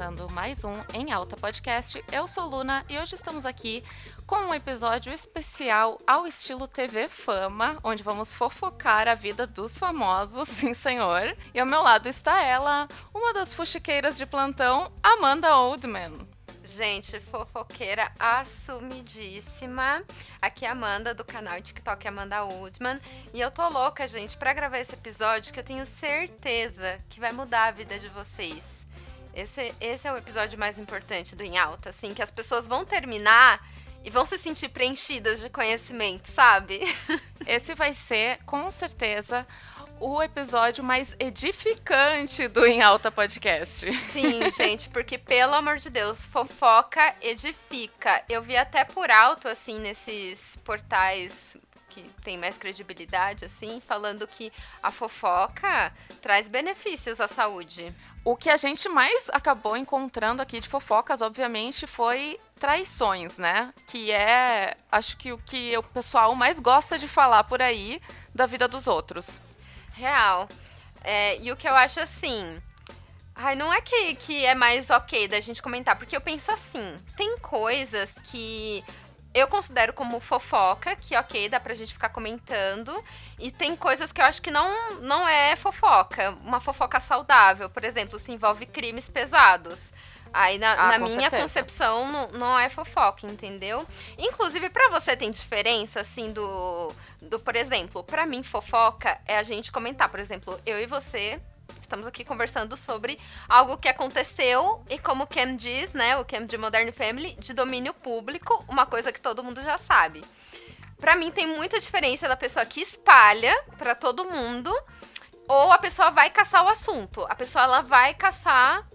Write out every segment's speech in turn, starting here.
começando mais um Em Alta Podcast. Eu sou Luna e hoje estamos aqui com um episódio especial ao estilo TV Fama, onde vamos fofocar a vida dos famosos, sim senhor. E ao meu lado está ela, uma das fuxiqueiras de plantão, Amanda Oldman. Gente, fofoqueira assumidíssima. Aqui é a Amanda, do canal TikTok Amanda Woodman. E eu tô louca, gente, pra gravar esse episódio que eu tenho certeza que vai mudar a vida de vocês. Esse, esse é o episódio mais importante do Em Alta, assim, que as pessoas vão terminar e vão se sentir preenchidas de conhecimento, sabe? Esse vai ser, com certeza, o episódio mais edificante do Em Alta Podcast. Sim, gente, porque pelo amor de Deus, fofoca edifica. Eu vi até por alto, assim, nesses portais que tem mais credibilidade, assim, falando que a fofoca traz benefícios à saúde. O que a gente mais acabou encontrando aqui de fofocas, obviamente, foi traições, né? Que é, acho que o que o pessoal mais gosta de falar por aí da vida dos outros. Real. É, e o que eu acho assim. Ai, não é que, que é mais ok da gente comentar, porque eu penso assim: tem coisas que eu considero como fofoca, que ok, dá pra gente ficar comentando. E tem coisas que eu acho que não, não é fofoca, uma fofoca saudável. Por exemplo, se envolve crimes pesados. Aí, na, ah, na minha certeza. concepção, não, não é fofoca, entendeu? Inclusive, para você tem diferença, assim, do, do por exemplo, para mim, fofoca é a gente comentar, por exemplo, eu e você estamos aqui conversando sobre algo que aconteceu e como o Cam diz, né, o Cam de Modern Family, de domínio público, uma coisa que todo mundo já sabe. Para mim tem muita diferença da pessoa que espalha para todo mundo ou a pessoa vai caçar o assunto. A pessoa ela vai caçar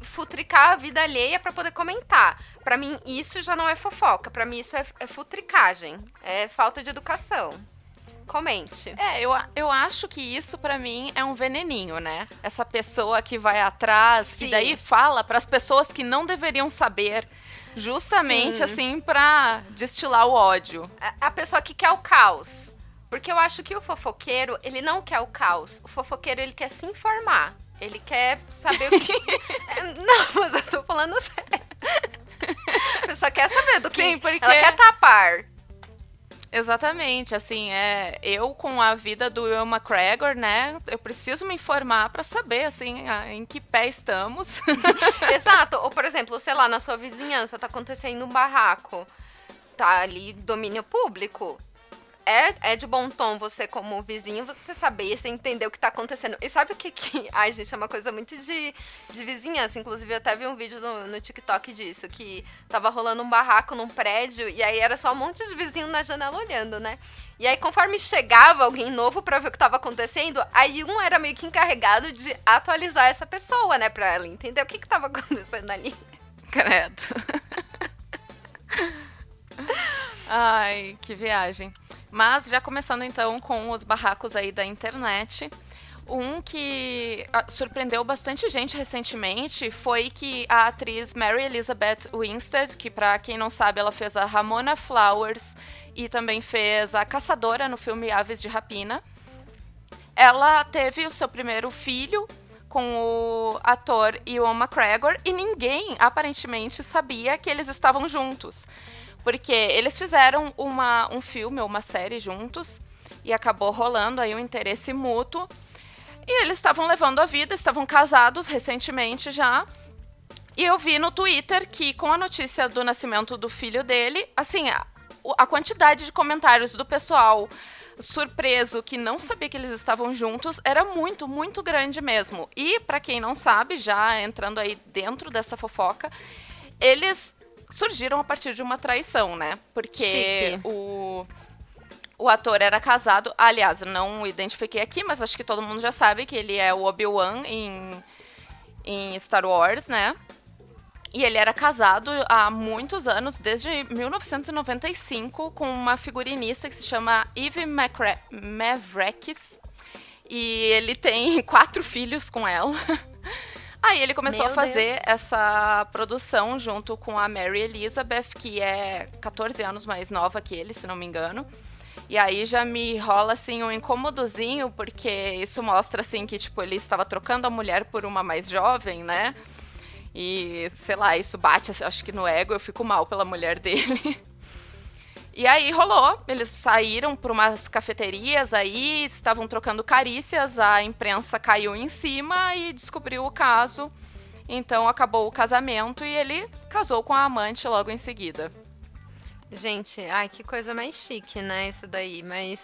futricar a vida alheia para poder comentar. Para mim, isso já não é fofoca. Para mim, isso é, é futricagem. É falta de educação. Comente. É, eu, eu acho que isso para mim é um veneninho, né? Essa pessoa que vai atrás Sim. e daí fala para as pessoas que não deveriam saber, justamente Sim. assim para destilar o ódio. A, a pessoa que quer o caos. Porque eu acho que o fofoqueiro, ele não quer o caos. O fofoqueiro, ele quer se informar. Ele quer saber o que. É, não, mas eu tô falando sério. A pessoa quer saber do que. Sim, porque. Ela quer tapar. Exatamente, assim, é, eu com a vida do Will McGregor, né, eu preciso me informar para saber, assim, a, em que pé estamos. Exato, ou por exemplo, sei lá, na sua vizinhança tá acontecendo um barraco, tá ali domínio público, é, é de bom tom você, como vizinho, você saber, você entender o que tá acontecendo. E sabe o que que... Ai, gente, é uma coisa muito de, de vizinhança. Inclusive, eu até vi um vídeo no, no TikTok disso, que tava rolando um barraco num prédio, e aí era só um monte de vizinho na janela olhando, né? E aí, conforme chegava alguém novo pra ver o que tava acontecendo, aí um era meio que encarregado de atualizar essa pessoa, né? Pra ela entender o que que tava acontecendo ali. Credo. Ai, que viagem. Mas já começando então com os barracos aí da internet. Um que ah, surpreendeu bastante gente recentemente foi que a atriz Mary Elizabeth Winstead, que para quem não sabe, ela fez a Ramona Flowers e também fez a Caçadora no filme Aves de Rapina. Ela teve o seu primeiro filho com o ator Ewan McGregor e ninguém aparentemente sabia que eles estavam juntos. Porque eles fizeram uma, um filme ou uma série juntos e acabou rolando aí um interesse mútuo. E eles estavam levando a vida, estavam casados recentemente já. E eu vi no Twitter que, com a notícia do nascimento do filho dele, assim, a, a quantidade de comentários do pessoal surpreso que não sabia que eles estavam juntos era muito, muito grande mesmo. E para quem não sabe, já entrando aí dentro dessa fofoca, eles surgiram a partir de uma traição, né? Porque o o ator era casado, aliás, não identifiquei aqui, mas acho que todo mundo já sabe que ele é o Obi-Wan em, em Star Wars, né? E ele era casado há muitos anos, desde 1995, com uma figurinista que se chama Eve Mavreckis. E ele tem quatro filhos com ela. Aí ele começou Meu a fazer Deus. essa produção junto com a Mary Elizabeth, que é 14 anos mais nova que ele, se não me engano. E aí já me rola assim um incômodozinho, porque isso mostra assim que tipo ele estava trocando a mulher por uma mais jovem, né? E, sei lá, isso bate, acho que no ego, eu fico mal pela mulher dele. E aí rolou, eles saíram para umas cafeterias aí, estavam trocando carícias, a imprensa caiu em cima e descobriu o caso. Então acabou o casamento e ele casou com a amante logo em seguida. Gente, ai, que coisa mais chique, né, isso daí, mas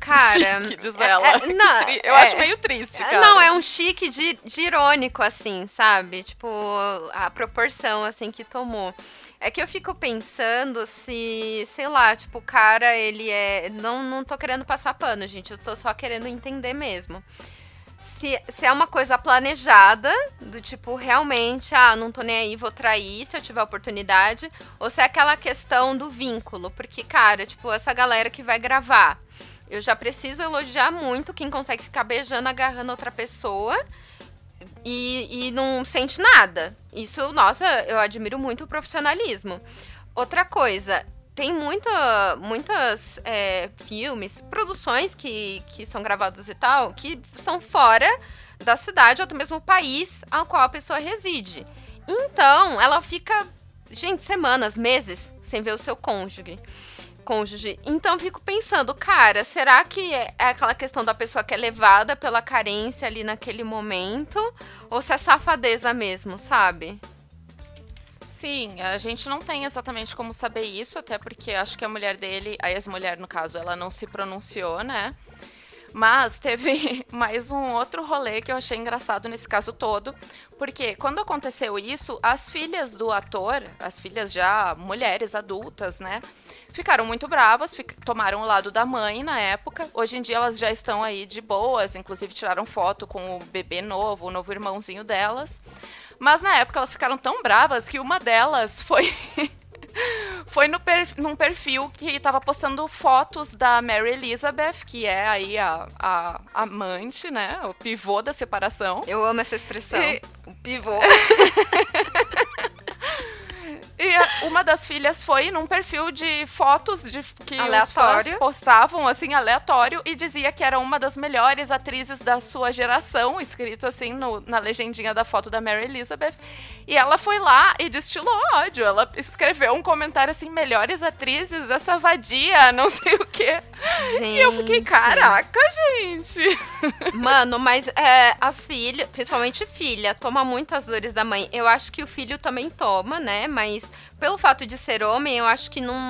Cara, chique, diz ela. É, é, não, eu é, acho meio triste, cara. Não, é um chique de, de irônico, assim, sabe? Tipo, a proporção, assim, que tomou. É que eu fico pensando se, sei lá, tipo, o cara, ele é. Não, não tô querendo passar pano, gente. Eu tô só querendo entender mesmo. Se, se é uma coisa planejada, do tipo, realmente, ah, não tô nem aí, vou trair se eu tiver oportunidade. Ou se é aquela questão do vínculo. Porque, cara, tipo, essa galera que vai gravar. Eu já preciso elogiar muito quem consegue ficar beijando, agarrando outra pessoa e, e não sente nada. Isso, nossa, eu admiro muito o profissionalismo. Outra coisa, tem muita, muitas é, filmes, produções que, que são gravados e tal, que são fora da cidade ou até mesmo país ao qual a pessoa reside. Então, ela fica, gente, semanas, meses sem ver o seu cônjuge cônjuge. Então fico pensando, cara, será que é, é aquela questão da pessoa que é levada pela carência ali naquele momento? Ou se é safadeza mesmo, sabe? Sim, a gente não tem exatamente como saber isso, até porque acho que a mulher dele, a ex-mulher no caso, ela não se pronunciou, né? Mas teve mais um outro rolê que eu achei engraçado nesse caso todo, porque quando aconteceu isso, as filhas do ator, as filhas já mulheres adultas, né, ficaram muito bravas, tomaram o lado da mãe na época. Hoje em dia elas já estão aí de boas, inclusive tiraram foto com o bebê novo, o novo irmãozinho delas. Mas na época elas ficaram tão bravas que uma delas foi foi no per, num perfil que estava postando fotos da Mary Elizabeth, que é aí a, a, a amante, né? O pivô da separação. Eu amo essa expressão. E... O pivô. E uma das filhas foi num perfil de fotos de que aleatório. os fãs postavam, assim, aleatório, e dizia que era uma das melhores atrizes da sua geração, escrito assim no, na legendinha da foto da Mary Elizabeth. E ela foi lá e destilou ódio. Ela escreveu um comentário assim: melhores atrizes, essa vadia, não sei o quê. Gente. E eu fiquei, caraca, gente. Mano, mas é, as filhas, principalmente filha, toma muitas dores da mãe. Eu acho que o filho também toma, né? Mas pelo fato de ser homem, eu acho que não,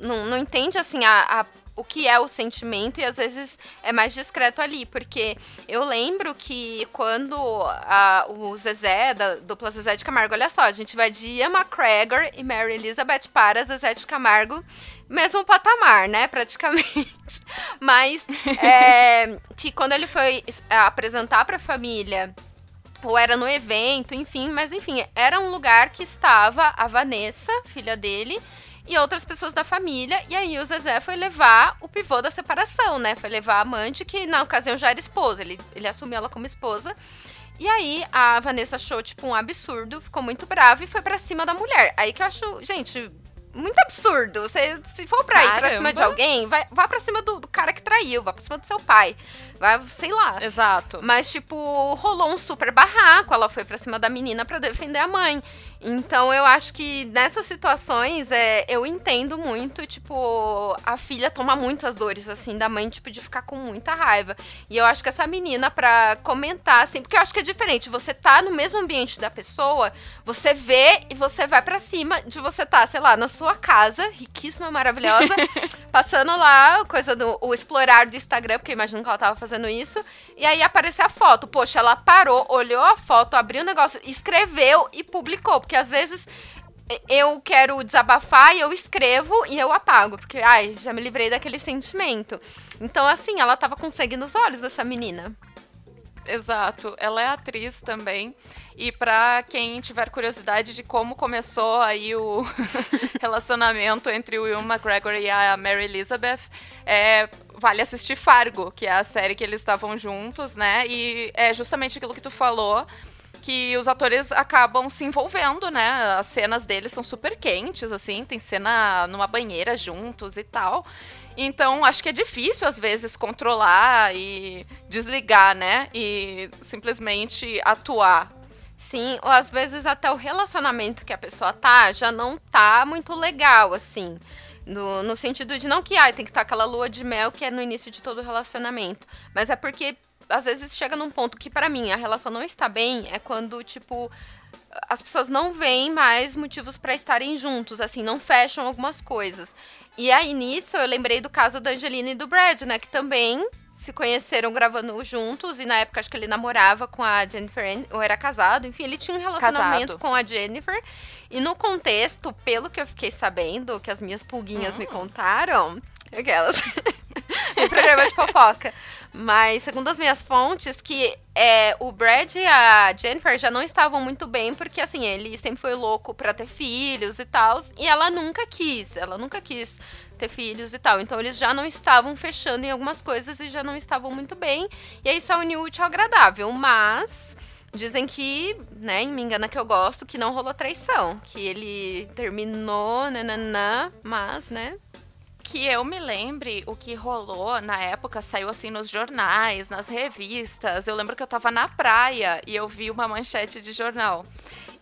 não, não entende, assim, a, a o que é o sentimento e às vezes é mais discreto ali, porque eu lembro que quando a, o Zezé, da dupla Zezé de Camargo, olha só, a gente vai de Ian McGregor e Mary Elizabeth para Zezé de Camargo, mesmo patamar, né, praticamente. Mas é, que quando ele foi apresentar para a família ou era no evento, enfim, mas enfim, era um lugar que estava a Vanessa, filha dele, e outras pessoas da família. E aí o Zezé foi levar o pivô da separação, né? Foi levar a amante, que na ocasião já era esposa. Ele, ele assumiu ela como esposa. E aí a Vanessa achou, tipo, um absurdo, ficou muito brava e foi para cima da mulher. Aí que eu acho, gente, muito absurdo. Você, se for pra Caramba. ir pra cima de alguém, vai, vá pra cima do, do, cara que traiu, vá pra cima do seu pai. Vai, sei lá. Exato. Mas, tipo, rolou um super barraco. Ela foi pra cima da menina para defender a mãe. Então eu acho que nessas situações é, eu entendo muito, tipo, a filha toma muitas dores, assim, da mãe, tipo, de ficar com muita raiva. E eu acho que essa menina, pra comentar, assim, porque eu acho que é diferente. Você tá no mesmo ambiente da pessoa, você vê e você vai para cima de você tá, sei lá, na sua casa, riquíssima, maravilhosa, passando lá, coisa do o explorar do Instagram, porque eu imagino que ela tava fazendo isso. E aí apareceu a foto. Poxa, ela parou, olhou a foto, abriu o negócio, escreveu e publicou porque às vezes eu quero desabafar e eu escrevo e eu apago, porque ai, já me livrei daquele sentimento. Então, assim, ela tava com sangue nos olhos, essa menina. Exato, ela é atriz também. E para quem tiver curiosidade de como começou aí o relacionamento entre o Will McGregor e a Mary Elizabeth, é, vale assistir Fargo, que é a série que eles estavam juntos, né? E é justamente aquilo que tu falou que os atores acabam se envolvendo, né? As cenas deles são super quentes, assim, tem cena numa banheira juntos e tal. Então, acho que é difícil, às vezes, controlar e desligar, né? E simplesmente atuar. Sim, ou às vezes até o relacionamento que a pessoa tá já não tá muito legal, assim. No, no sentido de não que ai, tem que estar tá aquela lua de mel que é no início de todo relacionamento. Mas é porque às vezes chega num ponto que para mim a relação não está bem, é quando, tipo, as pessoas não veem mais motivos para estarem juntos, assim, não fecham algumas coisas. E aí nisso eu lembrei do caso da Angelina e do Brad, né, que também se conheceram gravando juntos e na época acho que ele namorava com a Jennifer ou era casado, enfim, ele tinha um relacionamento casado. com a Jennifer. E no contexto, pelo que eu fiquei sabendo, que as minhas pulguinhas hum. me contaram, aquelas em programa de fofoca. Mas, segundo as minhas fontes, que é, o Brad e a Jennifer já não estavam muito bem, porque, assim, ele sempre foi louco pra ter filhos e tal. E ela nunca quis. Ela nunca quis ter filhos e tal. Então, eles já não estavam fechando em algumas coisas e já não estavam muito bem. E aí, só uniu útil ao agradável. Mas. Dizem que, né, me engana que eu gosto, que não rolou traição. Que ele terminou, nananã, mas, né, que eu me lembre, o que rolou na época saiu assim nos jornais, nas revistas. Eu lembro que eu tava na praia e eu vi uma manchete de jornal.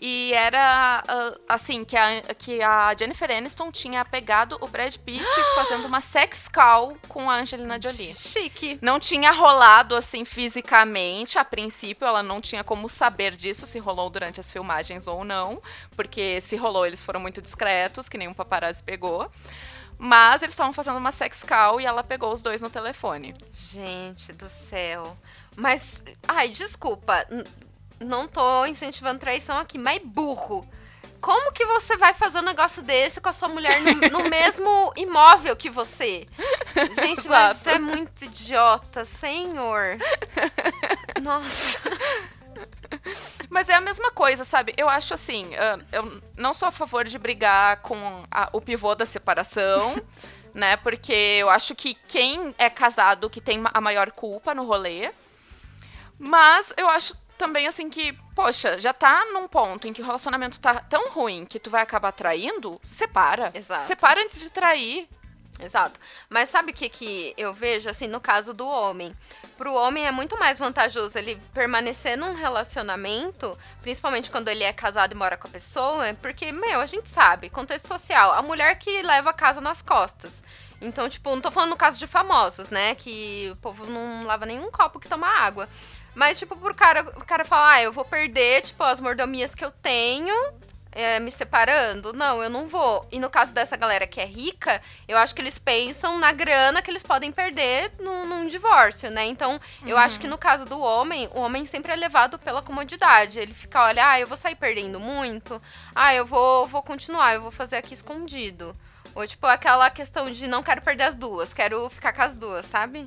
E era uh, assim, que a, que a Jennifer Aniston tinha pegado o Brad Pitt fazendo uma sex call com a Angelina Jolie. Chique. Não tinha rolado assim fisicamente, a princípio ela não tinha como saber disso, se rolou durante as filmagens ou não, porque se rolou eles foram muito discretos, que nenhum paparazzi pegou. Mas eles estavam fazendo uma sex call e ela pegou os dois no telefone. Gente do céu. Mas, ai, desculpa, não tô incentivando traição aqui, mas burro. Como que você vai fazer um negócio desse com a sua mulher no, no mesmo imóvel que você? Gente, isso é muito idiota, senhor. Nossa. Mas é a mesma coisa, sabe? Eu acho assim, uh, eu não sou a favor de brigar com a, o pivô da separação, né? Porque eu acho que quem é casado que tem a maior culpa no rolê. Mas eu acho também assim que, poxa, já tá num ponto em que o relacionamento tá tão ruim que tu vai acabar traindo, separa. Exato. Separa antes de trair. Exato. Mas sabe o que, que eu vejo, assim, no caso do homem? Pro homem é muito mais vantajoso ele permanecer num relacionamento, principalmente quando ele é casado e mora com a pessoa, porque, meu, a gente sabe, contexto social, a mulher que leva a casa nas costas. Então, tipo, não tô falando no caso de famosos, né? Que o povo não lava nenhum copo que toma água. Mas, tipo, pro cara, o cara falar, ah, eu vou perder, tipo, as mordomias que eu tenho é, me separando. Não, eu não vou. E no caso dessa galera que é rica, eu acho que eles pensam na grana que eles podem perder num, num divórcio, né? Então, eu uhum. acho que no caso do homem, o homem sempre é levado pela comodidade. Ele fica, olha, ah, eu vou sair perdendo muito. Ah, eu vou, vou continuar, eu vou fazer aqui escondido. Ou, tipo, aquela questão de não quero perder as duas, quero ficar com as duas, sabe?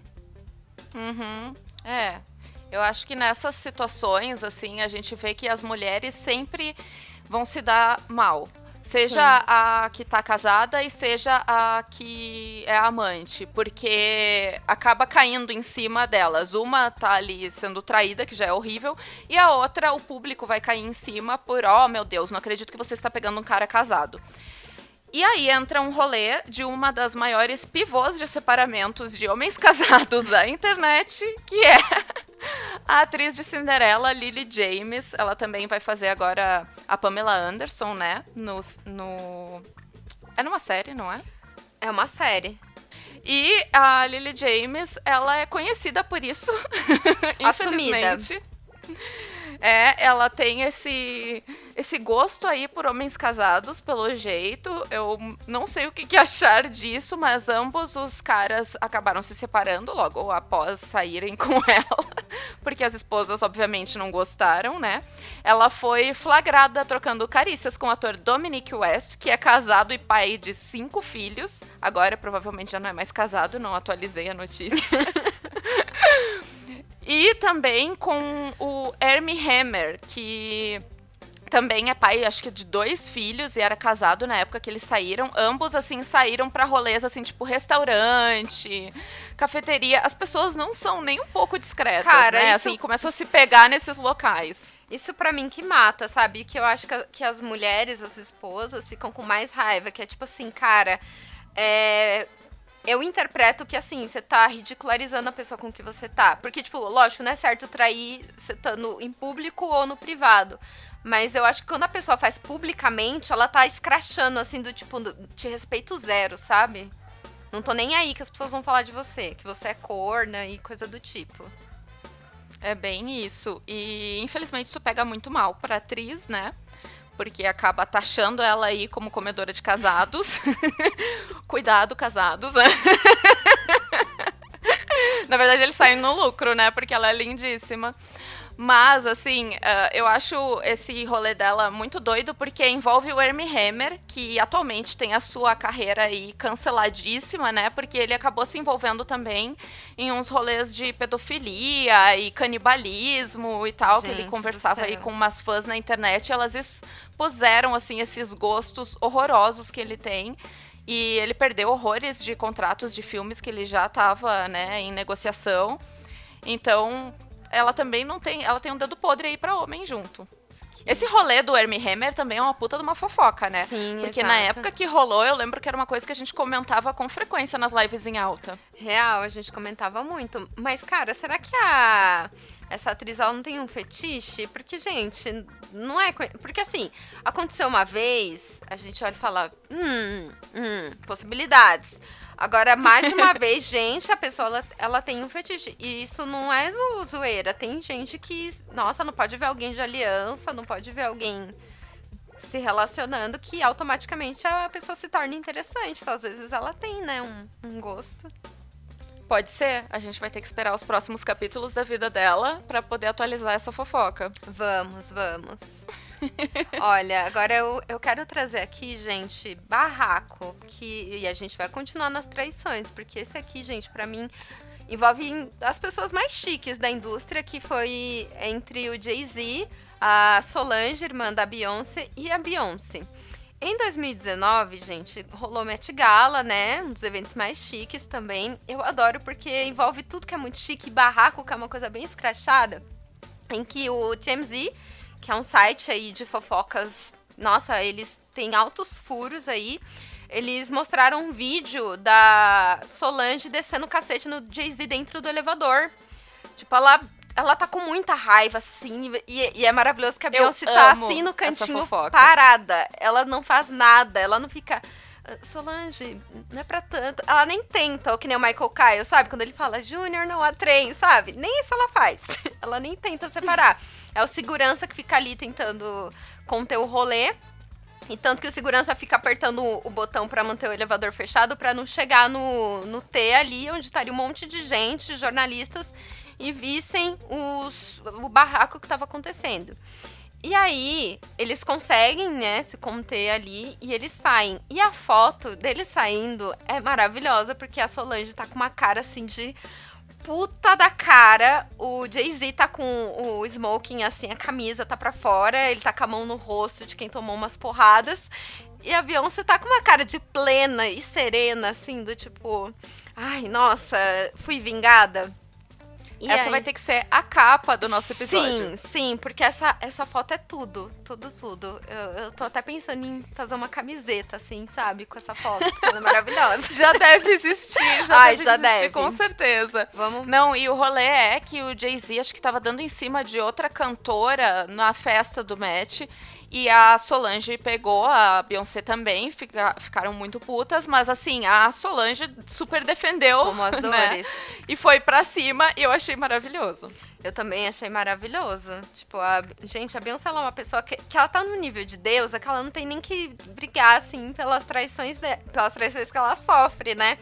Uhum. É. Eu acho que nessas situações, assim, a gente vê que as mulheres sempre vão se dar mal. Seja Sim. a que tá casada e seja a que é amante, porque acaba caindo em cima delas. Uma tá ali sendo traída, que já é horrível, e a outra, o público vai cair em cima por, oh meu Deus, não acredito que você está pegando um cara casado. E aí entra um rolê de uma das maiores pivôs de separamentos de homens casados da internet, que é a atriz de Cinderela, Lily James. Ela também vai fazer agora a Pamela Anderson, né? No, no... É numa série, não é? É uma série. E a Lily James, ela é conhecida por isso, infelizmente. É, ela tem esse esse gosto aí por homens casados, pelo jeito. Eu não sei o que, que, achar disso, mas ambos os caras acabaram se separando logo após saírem com ela, porque as esposas, obviamente, não gostaram, né? Ela foi flagrada trocando carícias com o ator Dominic West, que é casado e pai de cinco filhos. Agora, provavelmente, já não é mais casado, não atualizei a notícia. e também com o Hermie Hammer, que também é pai, acho que de dois filhos e era casado na época que eles saíram. Ambos, assim, saíram pra rolês, assim, tipo restaurante, cafeteria. As pessoas não são nem um pouco discretas, Cara, né? Isso... Assim, começam a se pegar nesses locais. Isso para mim que mata, sabe? Que eu acho que, que as mulheres, as esposas, ficam com mais raiva. Que é tipo assim, cara, é, eu interpreto que assim, você tá ridicularizando a pessoa com que você tá. Porque, tipo, lógico, não é certo trair você estando em público ou no privado. Mas eu acho que quando a pessoa faz publicamente, ela tá escrachando, assim, do tipo, te respeito zero, sabe? Não tô nem aí que as pessoas vão falar de você, que você é corna e coisa do tipo. É bem isso. E infelizmente isso pega muito mal pra atriz, né? Porque acaba taxando ela aí como comedora de casados. Cuidado, casados? Na verdade, eles saem no lucro, né? Porque ela é lindíssima. Mas, assim, uh, eu acho esse rolê dela muito doido porque envolve o Hermie Hammer, que atualmente tem a sua carreira aí canceladíssima, né? Porque ele acabou se envolvendo também em uns rolês de pedofilia e canibalismo e tal, Gente que ele conversava aí com umas fãs na internet e elas expuseram, assim, esses gostos horrorosos que ele tem. E ele perdeu horrores de contratos de filmes que ele já estava, né, em negociação. Então, ela também não tem. Ela tem um dedo podre aí pra homem junto. Esse rolê do Hermie Hammer também é uma puta de uma fofoca, né? Sim, Porque exato. na época que rolou, eu lembro que era uma coisa que a gente comentava com frequência nas lives em alta. Real, a gente comentava muito. Mas, cara, será que a essa atriz ela não tem um fetiche? Porque, gente, não é. Porque assim, aconteceu uma vez, a gente olha e fala, hum, hum, possibilidades. Agora, mais de uma vez, gente, a pessoa ela, ela, tem um fetiche. E isso não é zo zoeira. Tem gente que, nossa, não pode ver alguém de aliança, não pode ver alguém se relacionando que automaticamente a pessoa se torna interessante. Então, às vezes ela tem, né, um, um gosto. Pode ser. A gente vai ter que esperar os próximos capítulos da vida dela para poder atualizar essa fofoca. Vamos, vamos. Olha, agora eu, eu quero trazer aqui, gente, barraco. Que, e a gente vai continuar nas traições, porque esse aqui, gente, para mim, envolve as pessoas mais chiques da indústria, que foi entre o Jay-Z, a Solange, irmã da Beyoncé, e a Beyoncé. Em 2019, gente, rolou Met Gala, né? Um dos eventos mais chiques também. Eu adoro porque envolve tudo que é muito chique, barraco, que é uma coisa bem escrachada, em que o TMZ que é um site aí de fofocas. Nossa, eles têm altos furos aí. Eles mostraram um vídeo da Solange descendo o cacete no Jay-Z dentro do elevador. Tipo, ela, ela tá com muita raiva, assim, e, e é maravilhoso que a Beyoncé tá assim no cantinho, parada. Ela não faz nada, ela não fica. Solange, não é pra tanto. Ela nem tenta, ou que nem o Michael Kyle, sabe? Quando ele fala, Júnior, não há trem, sabe? Nem isso ela faz. ela nem tenta separar. É o segurança que fica ali tentando conter o rolê. E tanto que o segurança fica apertando o botão para manter o elevador fechado para não chegar no, no T ali, onde estaria um monte de gente, jornalistas, e vissem os, o barraco que estava acontecendo. E aí, eles conseguem, né, se conter ali e eles saem. E a foto deles saindo é maravilhosa, porque a Solange tá com uma cara assim de puta da cara. O Jay-Z tá com o smoking assim, a camisa tá pra fora, ele tá com a mão no rosto de quem tomou umas porradas. E a Beyoncé tá com uma cara de plena e serena, assim, do tipo, ai, nossa, fui vingada. E essa aí? vai ter que ser a capa do nosso episódio. Sim, sim, porque essa, essa foto é tudo, tudo, tudo. Eu, eu tô até pensando em fazer uma camiseta, assim, sabe? Com essa foto, porque ela é maravilhosa. já deve existir, já Ai, deve já existir, deve. com certeza. Vamos. Não, e o rolê é que o Jay-Z, acho que tava dando em cima de outra cantora na festa do match. E a Solange pegou, a Beyoncé também, fica, ficaram muito putas, mas assim, a Solange super defendeu. Como as né? dores. Né? E foi pra cima e eu achei maravilhoso. Eu também achei maravilhoso. Tipo, a, gente, a Beyoncé é uma pessoa que, que ela tá no nível de Deus, é que ela não tem nem que brigar, assim, pelas traições, de, pelas traições que ela sofre, né?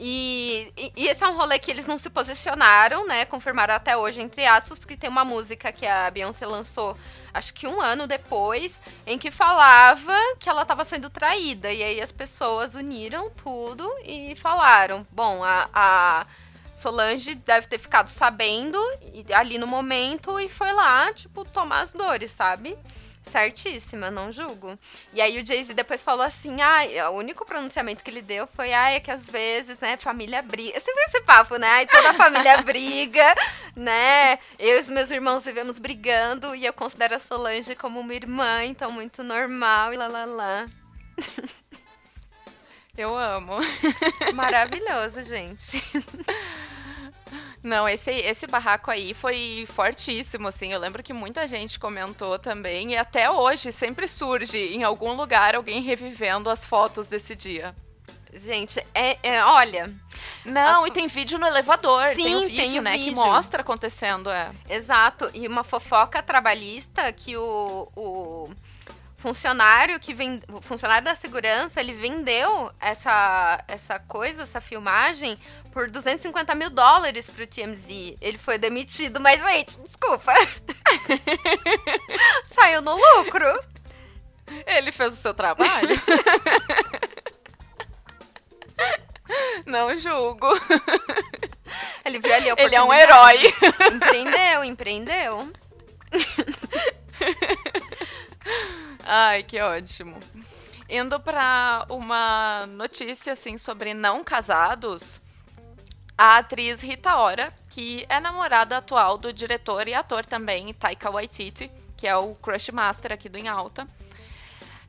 E, e, esse é um rolê que eles não se posicionaram, né? Confirmaram até hoje, entre aspas, porque tem uma música que a Beyoncé lançou, acho que um ano depois, em que falava que ela estava sendo traída. E aí as pessoas uniram tudo e falaram: bom, a, a Solange deve ter ficado sabendo ali no momento e foi lá, tipo, tomar as dores, sabe? Certíssima, não julgo. E aí o Jay-Z depois falou assim: ah, o único pronunciamento que ele deu foi: ah, é que às vezes, né, família briga. Você viu esse papo, né? Aí toda a família briga, né? Eu e os meus irmãos vivemos brigando e eu considero a Solange como uma irmã, então muito normal e lá lá lá. Eu amo. Maravilhoso, gente. Não, esse, esse barraco aí foi fortíssimo, assim. Eu lembro que muita gente comentou também. E até hoje sempre surge em algum lugar alguém revivendo as fotos desse dia. Gente, é, é olha. Não, as... e tem vídeo no elevador. Sim, tem um vídeo, tem né? Vídeo. Que mostra acontecendo, é. Exato. E uma fofoca trabalhista que o, o funcionário que vem, funcionário da segurança, ele vendeu essa, essa coisa, essa filmagem, por 250 mil dólares pro TMZ. Ele foi demitido, mas, gente, desculpa. Saiu no lucro. Ele fez o seu trabalho. Não julgo. Ele viu ali a Ele é um herói. Empreendeu, empreendeu. Ai, que ótimo. Indo para uma notícia assim sobre não casados, a atriz Rita Ora, que é namorada atual do diretor e ator também Taika Waititi, que é o crush master aqui do Em Alta.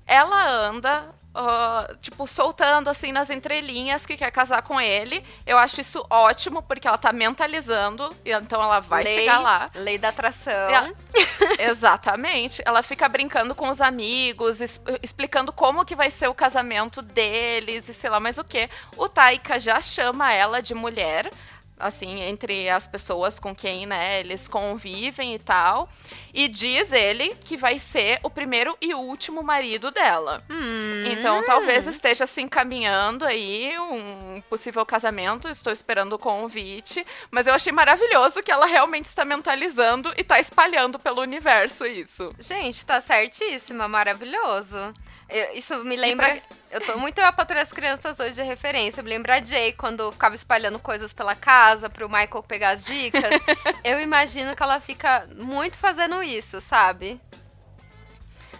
Ela anda uh, tipo, soltando assim nas entrelinhas que quer casar com ele. Eu acho isso ótimo, porque ela tá mentalizando, e então ela vai lei, chegar lá. Lei da atração. Ela, exatamente. Ela fica brincando com os amigos, es, explicando como que vai ser o casamento deles e sei lá mais o que. O Taika já chama ela de mulher assim, entre as pessoas com quem, né, eles convivem e tal. E diz ele que vai ser o primeiro e último marido dela. Hum. Então, talvez esteja se encaminhando aí um possível casamento. Estou esperando o convite. Mas eu achei maravilhoso que ela realmente está mentalizando e está espalhando pelo universo isso. Gente, tá certíssima. Maravilhoso. Eu, isso me lembra. Eu tô muito a patrulha das crianças hoje de referência. Me lembra a Jay quando ficava espalhando coisas pela casa pro Michael pegar as dicas. eu imagino que ela fica muito fazendo isso, sabe?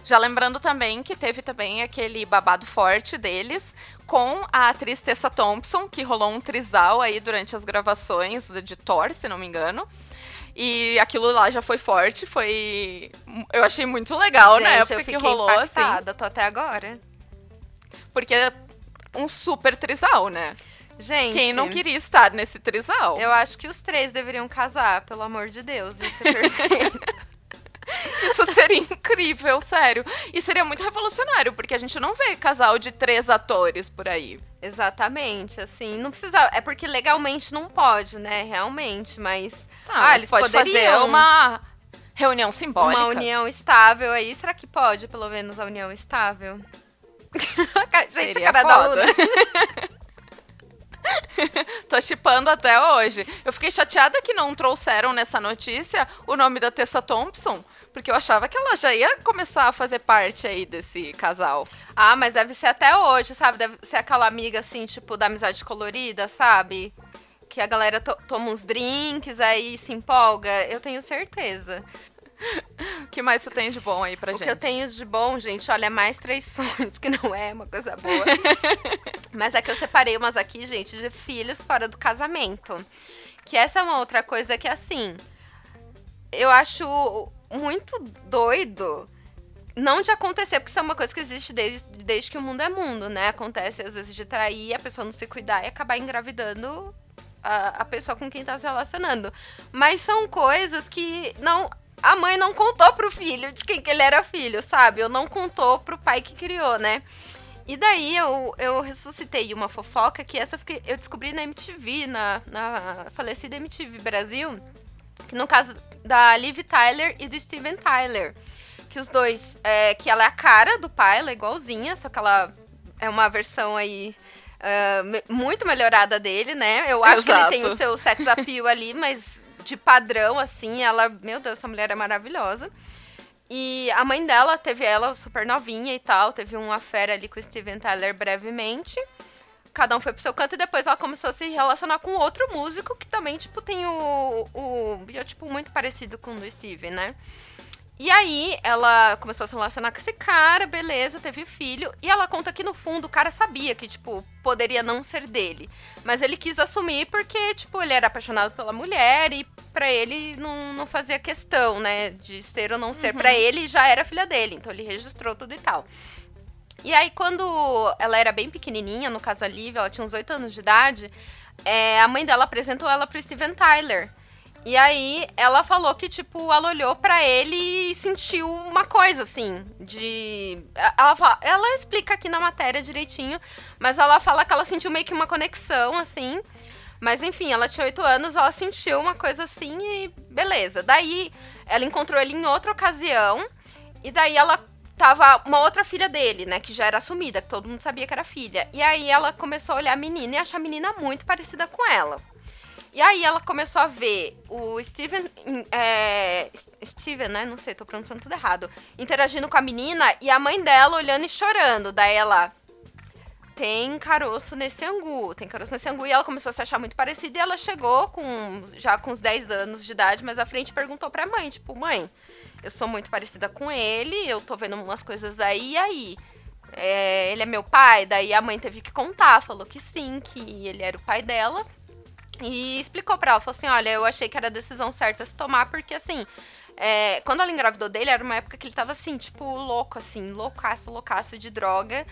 Já lembrando também que teve também aquele babado forte deles com a atriz Tessa Thompson, que rolou um trisal aí durante as gravações de Thor, se não me engano. E aquilo lá já foi forte, foi. Eu achei muito legal Gente, na época que rolou, assim. impactada, assim. tô até agora. Porque é um super trisal, né? Gente. Quem não queria estar nesse trisal? Eu acho que os três deveriam casar, pelo amor de Deus. Isso é perfeito. Isso seria incrível, sério. E seria muito revolucionário, porque a gente não vê casal de três atores por aí. Exatamente, assim, não precisa. É porque legalmente não pode, né? Realmente, mas. Ah, ah mas eles pode poderiam... fazer uma reunião simbólica. Uma união estável aí. Será que pode, pelo menos, a união estável? Gente, Seria cara da Tô chipando até hoje. Eu fiquei chateada que não trouxeram nessa notícia o nome da Tessa Thompson, porque eu achava que ela já ia começar a fazer parte aí desse casal. Ah, mas deve ser até hoje, sabe? Deve ser aquela amiga assim, tipo, da amizade colorida, sabe? Que a galera to toma uns drinks, aí se empolga. Eu tenho certeza. O que mais você tem de bom aí pra o gente? O que eu tenho de bom, gente, olha, mais três sonhos, que não é uma coisa boa. Mas é que eu separei umas aqui, gente, de filhos fora do casamento. Que essa é uma outra coisa que, assim, eu acho muito doido não de acontecer, porque isso é uma coisa que existe desde, desde que o mundo é mundo, né? Acontece às vezes de trair, a pessoa não se cuidar e acabar engravidando a, a pessoa com quem tá se relacionando. Mas são coisas que não. A mãe não contou pro filho de quem que ele era filho, sabe? Ou não contou pro pai que criou, né? E daí eu, eu ressuscitei uma fofoca que essa eu, fiquei, eu descobri na MTV, na, na falecida MTV Brasil, que no caso da Liv Tyler e do Steven Tyler. Que os dois, é, que ela é a cara do pai, ela é igualzinha, só que ela é uma versão aí uh, muito melhorada dele, né? Eu acho Exato. que ele tem o seu sex appeal ali, mas de padrão, assim, ela, meu Deus, essa mulher é maravilhosa. E a mãe dela teve ela super novinha e tal, teve uma fera ali com o Steven Tyler brevemente cada um foi pro seu canto e depois ela começou a se relacionar com outro músico que também, tipo, tem o, o biotipo muito parecido com o do Steve, né? E aí ela começou a se relacionar com esse cara, beleza, teve filho. E ela conta que no fundo o cara sabia que, tipo, poderia não ser dele. Mas ele quis assumir porque, tipo, ele era apaixonado pela mulher e para ele não, não fazia questão, né, de ser ou não ser. Uhum. para ele já era filha dele, então ele registrou tudo e tal. E aí, quando ela era bem pequenininha, no caso a Liv, ela tinha uns 8 anos de idade, é, a mãe dela apresentou ela pro Steven Tyler. E aí ela falou que, tipo, ela olhou para ele e sentiu uma coisa, assim, de. Ela, fala, ela explica aqui na matéria direitinho, mas ela fala que ela sentiu meio que uma conexão, assim. Mas enfim, ela tinha oito anos, ela sentiu uma coisa assim e beleza. Daí ela encontrou ele em outra ocasião, e daí ela tava uma outra filha dele, né, que já era assumida, que todo mundo sabia que era filha. E aí ela começou a olhar a menina e achar a menina muito parecida com ela. E aí ela começou a ver o Steven. É, Steven, né? Não sei, tô pronunciando tudo errado. Interagindo com a menina e a mãe dela olhando e chorando. Daí ela. Tem caroço nesse angu, tem caroço nesse angu. E ela começou a se achar muito parecida e ela chegou com já com uns 10 anos de idade, mas à frente perguntou pra mãe, tipo, mãe, eu sou muito parecida com ele, eu tô vendo umas coisas aí, e aí? É, ele é meu pai? Daí a mãe teve que contar, falou que sim, que ele era o pai dela. E explicou pra ela, falou assim, olha, eu achei que era a decisão certa se tomar, porque assim, é, quando ela engravidou dele, era uma época que ele tava assim, tipo, louco, assim, loucaço, loucaço de droga.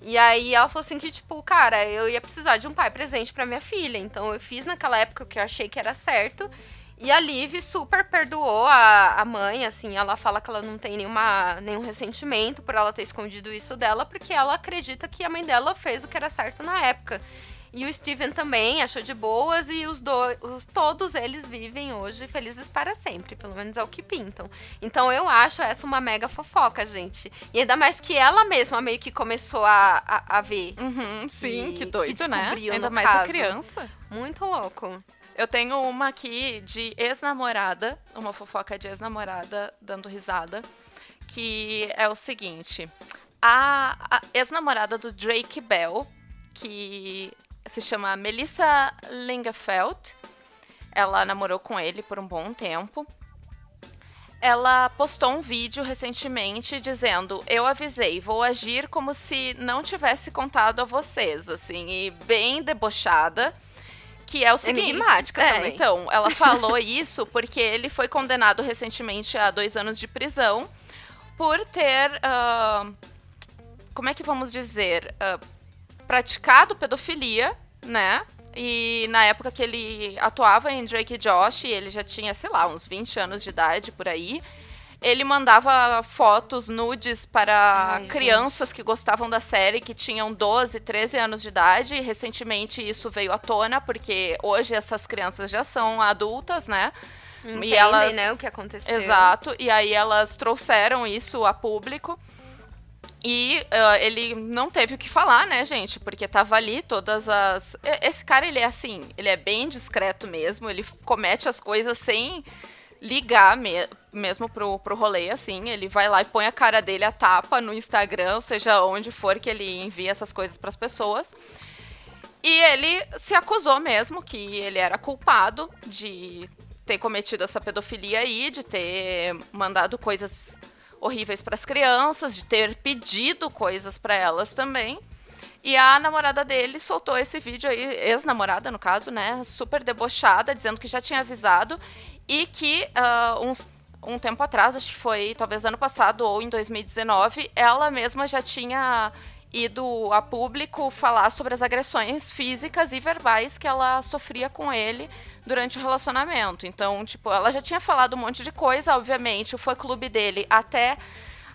E aí ela falou assim que, tipo, cara, eu ia precisar de um pai presente para minha filha. Então eu fiz naquela época o que eu achei que era certo. E a Liv super perdoou a, a mãe, assim, ela fala que ela não tem nenhuma, nenhum ressentimento por ela ter escondido isso dela, porque ela acredita que a mãe dela fez o que era certo na época. E o Steven também achou de boas e os dois, todos eles vivem hoje felizes para sempre, pelo menos é o que pintam. Então eu acho essa uma mega fofoca, gente. E ainda mais que ela mesma meio que começou a, a, a ver. Uhum, sim, que, que doido, que né? Ainda mais caso. a criança. Muito louco. Eu tenho uma aqui de ex-namorada, uma fofoca de ex-namorada dando risada, que é o seguinte: a, a ex-namorada do Drake Bell, que se chama Melissa Lingefeld. Ela namorou com ele por um bom tempo. Ela postou um vídeo recentemente dizendo: Eu avisei, vou agir como se não tivesse contado a vocês, assim, e bem debochada. Que é o seguinte. Enigmática é, também. Então, ela falou isso porque ele foi condenado recentemente a dois anos de prisão por ter. Uh, como é que vamos dizer? Uh, praticado pedofilia, né? E na época que ele atuava em Drake e Josh, ele já tinha, sei lá, uns 20 anos de idade por aí. Ele mandava fotos nudes para Ai, crianças gente. que gostavam da série, que tinham 12, 13 anos de idade. E recentemente isso veio à tona, porque hoje essas crianças já são adultas, né? Entendem, e elas, né, o que aconteceu. Exato. E aí elas trouxeram isso a público. E uh, ele não teve o que falar, né, gente? Porque tava ali todas as. Esse cara, ele é assim, ele é bem discreto mesmo, ele comete as coisas sem ligar me mesmo pro, pro rolê, assim. Ele vai lá e põe a cara dele a tapa no Instagram, seja, onde for que ele envia essas coisas para as pessoas. E ele se acusou mesmo que ele era culpado de ter cometido essa pedofilia aí, de ter mandado coisas horríveis para as crianças, de ter pedido coisas para elas também. E a namorada dele soltou esse vídeo aí, ex-namorada no caso, né? Super debochada, dizendo que já tinha avisado e que uh, uns, um tempo atrás, acho que foi talvez ano passado ou em 2019, ela mesma já tinha ido a público falar sobre as agressões físicas e verbais que ela sofria com ele durante o relacionamento. Então, tipo, ela já tinha falado um monte de coisa, obviamente, o fã-clube dele até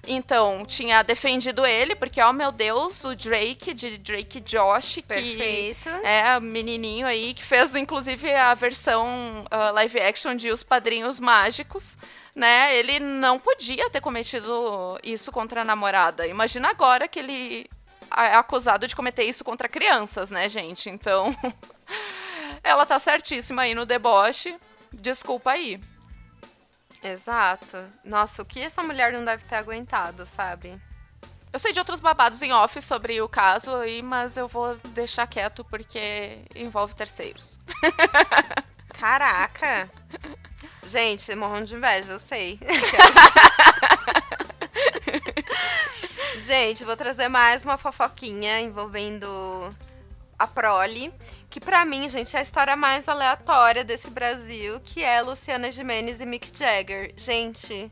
então, tinha defendido ele, porque, ó, oh, meu Deus, o Drake, de Drake Josh, Perfeito. que é menininho aí, que fez, inclusive, a versão uh, live action de Os Padrinhos Mágicos, né? Ele não podia ter cometido isso contra a namorada. Imagina agora que ele é acusado de cometer isso contra crianças, né, gente? Então, ela tá certíssima aí no deboche. Desculpa aí. Exato. Nossa, o que essa mulher não deve ter aguentado, sabe? Eu sei de outros babados em off sobre o caso aí, mas eu vou deixar quieto porque envolve terceiros. Caraca! Gente, morrendo de inveja, eu sei. Gente, vou trazer mais uma fofoquinha envolvendo a prole, que para mim, gente, é a história mais aleatória desse Brasil, que é Luciana Gimenez e Mick Jagger. Gente,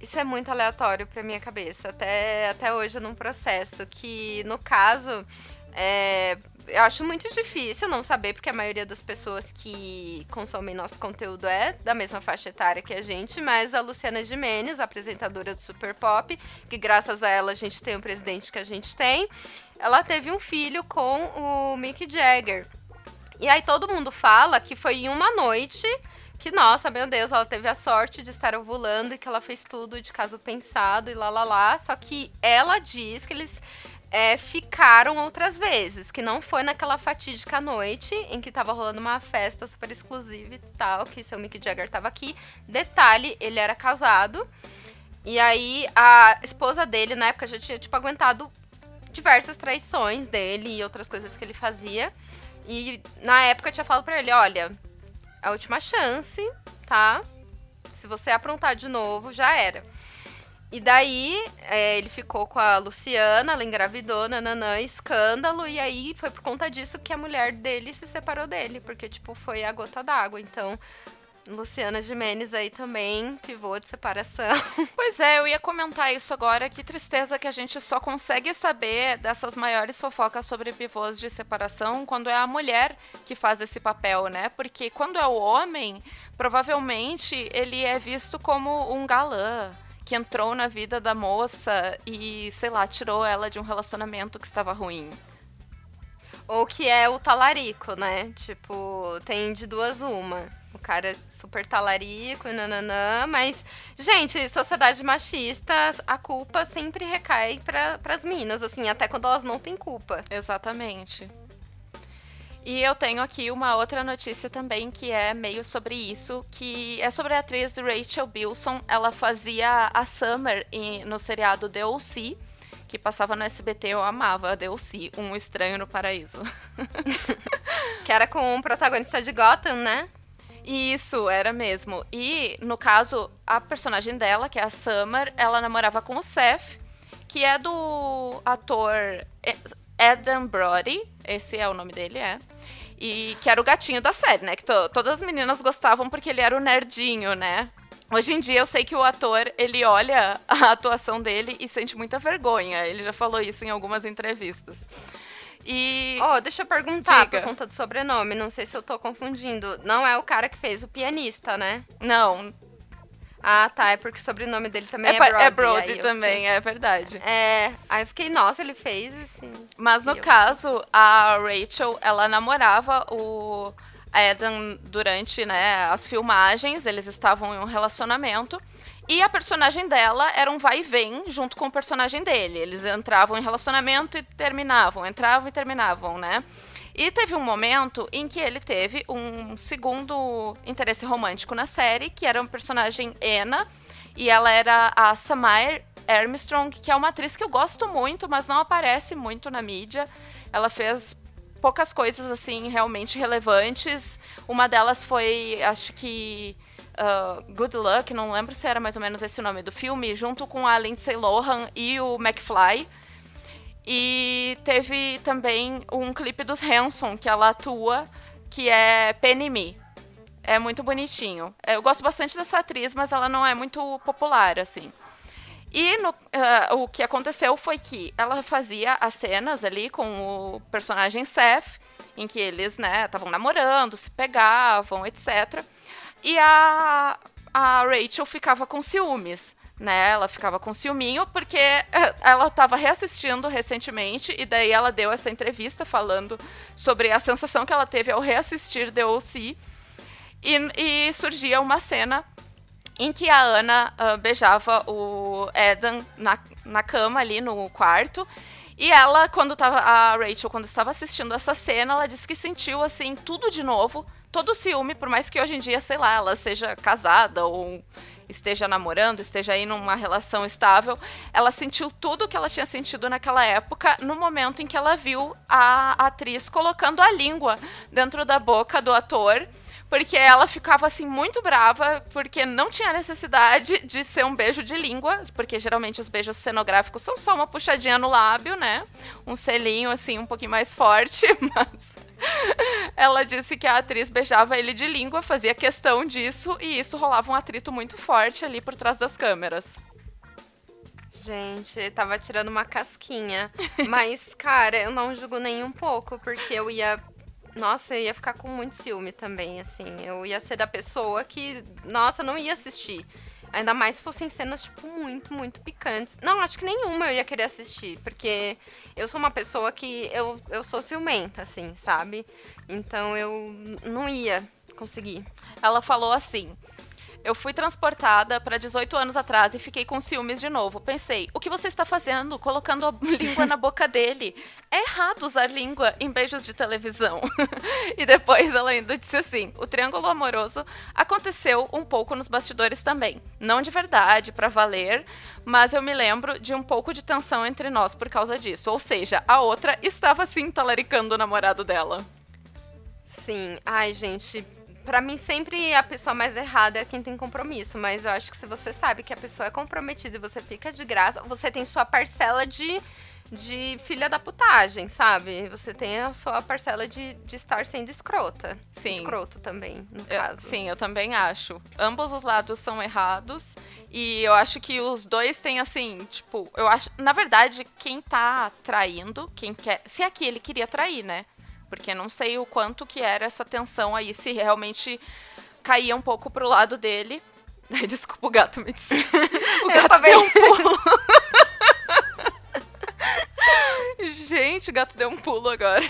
Isso é muito aleatório pra minha cabeça. Até, até hoje num processo. Que, no caso, é, eu acho muito difícil não saber, porque a maioria das pessoas que consomem nosso conteúdo é da mesma faixa etária que a gente, mas a Luciana Gimenez, apresentadora do Super Pop, que graças a ela a gente tem o presidente que a gente tem, ela teve um filho com o Mick Jagger. E aí todo mundo fala que foi em uma noite que, nossa, meu Deus, ela teve a sorte de estar ovulando e que ela fez tudo de caso pensado e lá lá lá. Só que ela diz que eles é, ficaram outras vezes, que não foi naquela fatídica noite em que tava rolando uma festa super exclusiva e tal, que seu Mick Jagger tava aqui. Detalhe, ele era casado. E aí a esposa dele na época já tinha tipo aguentado diversas traições dele e outras coisas que ele fazia. E na época tinha falado para ele, olha, a última chance, tá? Se você aprontar de novo, já era. E daí, é, ele ficou com a Luciana, ela engravidou, nananã, escândalo, e aí foi por conta disso que a mulher dele se separou dele, porque, tipo, foi a gota d'água. Então, Luciana Jimenez aí também, pivô de separação. Pois é, eu ia comentar isso agora. Que tristeza que a gente só consegue saber dessas maiores fofocas sobre pivôs de separação quando é a mulher que faz esse papel, né? Porque quando é o homem, provavelmente ele é visto como um galã que entrou na vida da moça e, sei lá, tirou ela de um relacionamento que estava ruim. Ou que é o talarico, né? Tipo, tem de duas uma. O cara é super talarico e nananã, mas, gente, sociedade machista, a culpa sempre recai para as minas, assim, até quando elas não têm culpa. Exatamente. E eu tenho aqui uma outra notícia também que é meio sobre isso, que é sobre a atriz Rachel Bilson. Ela fazia a Summer no seriado The O.C., que passava no SBT, eu amava The O.C., Um Estranho no Paraíso. que era com o protagonista de Gotham, né? Isso, era mesmo. E, no caso, a personagem dela, que é a Summer, ela namorava com o Seth, que é do ator Adam Brody, esse é o nome dele, é. E que era o gatinho da série, né? Que to todas as meninas gostavam porque ele era o nerdinho, né? Hoje em dia eu sei que o ator, ele olha a atuação dele e sente muita vergonha. Ele já falou isso em algumas entrevistas. E. Oh, deixa eu perguntar Diga. por conta do sobrenome. Não sei se eu tô confundindo. Não é o cara que fez o pianista, né? Não, ah, tá. É porque o sobrenome dele também é, é Brody. É Brody também, fiquei... é verdade. É. Aí eu fiquei, nossa, ele fez assim. Mas no caso, a Rachel, ela namorava o Adam durante né, as filmagens, eles estavam em um relacionamento. E a personagem dela era um vai e vem junto com o personagem dele. Eles entravam em relacionamento e terminavam, entravam e terminavam, né? E teve um momento em que ele teve um segundo interesse romântico na série, que era um personagem Ena, e ela era a Samire Armstrong, que é uma atriz que eu gosto muito, mas não aparece muito na mídia. Ela fez poucas coisas assim realmente relevantes. Uma delas foi, acho que uh, Good Luck, não lembro se era mais ou menos esse o nome do filme, junto com a Lindsay Lohan e o McFly. E teve também um clipe dos Hanson, que ela atua, que é Penny Me. É muito bonitinho. Eu gosto bastante dessa atriz, mas ela não é muito popular, assim. E no, uh, o que aconteceu foi que ela fazia as cenas ali com o personagem Seth, em que eles, né, estavam namorando, se pegavam, etc. E a, a Rachel ficava com ciúmes né? Ela ficava com ciúminho porque ela estava reassistindo recentemente e daí ela deu essa entrevista falando sobre a sensação que ela teve ao reassistir The O.C. E, e surgia uma cena em que a Ana uh, beijava o Eden na, na cama ali no quarto. E ela, quando tava. A Rachel, quando estava assistindo essa cena, ela disse que sentiu assim tudo de novo, todo o ciúme, por mais que hoje em dia, sei lá, ela seja casada ou esteja namorando, esteja aí numa relação estável, ela sentiu tudo o que ela tinha sentido naquela época no momento em que ela viu a atriz colocando a língua dentro da boca do ator porque ela ficava assim muito brava, porque não tinha necessidade de ser um beijo de língua, porque geralmente os beijos cenográficos são só uma puxadinha no lábio, né? Um selinho assim um pouquinho mais forte, mas ela disse que a atriz beijava ele de língua, fazia questão disso e isso rolava um atrito muito forte ali por trás das câmeras. Gente, tava tirando uma casquinha. Mas, cara, eu não julgo nem um pouco, porque eu ia. Nossa, eu ia ficar com muito ciúme também, assim. Eu ia ser da pessoa que, nossa, não ia assistir. Ainda mais se fossem cenas, tipo, muito, muito picantes. Não, acho que nenhuma eu ia querer assistir, porque eu sou uma pessoa que eu, eu sou ciumenta, assim, sabe? Então eu não ia conseguir. Ela falou assim: eu fui transportada para 18 anos atrás e fiquei com ciúmes de novo. Pensei, o que você está fazendo? Colocando a língua na boca dele. É errado usar língua em beijos de televisão. e depois ela ainda disse assim: o triângulo amoroso aconteceu um pouco nos bastidores também. Não de verdade, para valer, mas eu me lembro de um pouco de tensão entre nós por causa disso. Ou seja, a outra estava sim talaricando o namorado dela. Sim. Ai, gente, Pra mim, sempre a pessoa mais errada é quem tem compromisso. Mas eu acho que se você sabe que a pessoa é comprometida e você fica de graça, você tem sua parcela de, de filha da putagem, sabe? Você tem a sua parcela de, de estar sendo escrota. Sim. Escroto também, no Eu- caso. sim, eu também acho. Ambos os lados são errados. E eu acho que os dois têm assim, tipo, eu acho. Na verdade, quem tá traindo, quem quer. Se aqui ele queria trair, né? Porque não sei o quanto que era essa tensão aí, se realmente caía um pouco pro lado dele. Desculpa, o gato me disse. O Eu gato também. deu um pulo. Gente, o gato deu um pulo agora.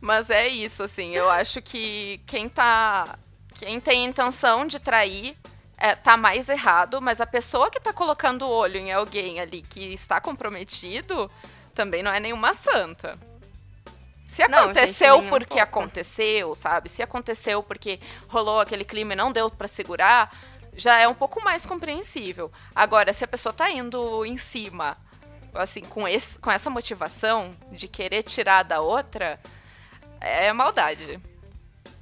Mas é isso, assim. Eu acho que quem tá. Quem tem intenção de trair é, tá mais errado, mas a pessoa que tá colocando o olho em alguém ali que está comprometido também não é nenhuma santa. Se Não, aconteceu gente, um porque pouco. aconteceu, sabe? Se aconteceu porque rolou aquele clima e não deu pra segurar, já é um pouco mais compreensível. Agora, se a pessoa tá indo em cima, assim, com, esse, com essa motivação de querer tirar da outra, é maldade.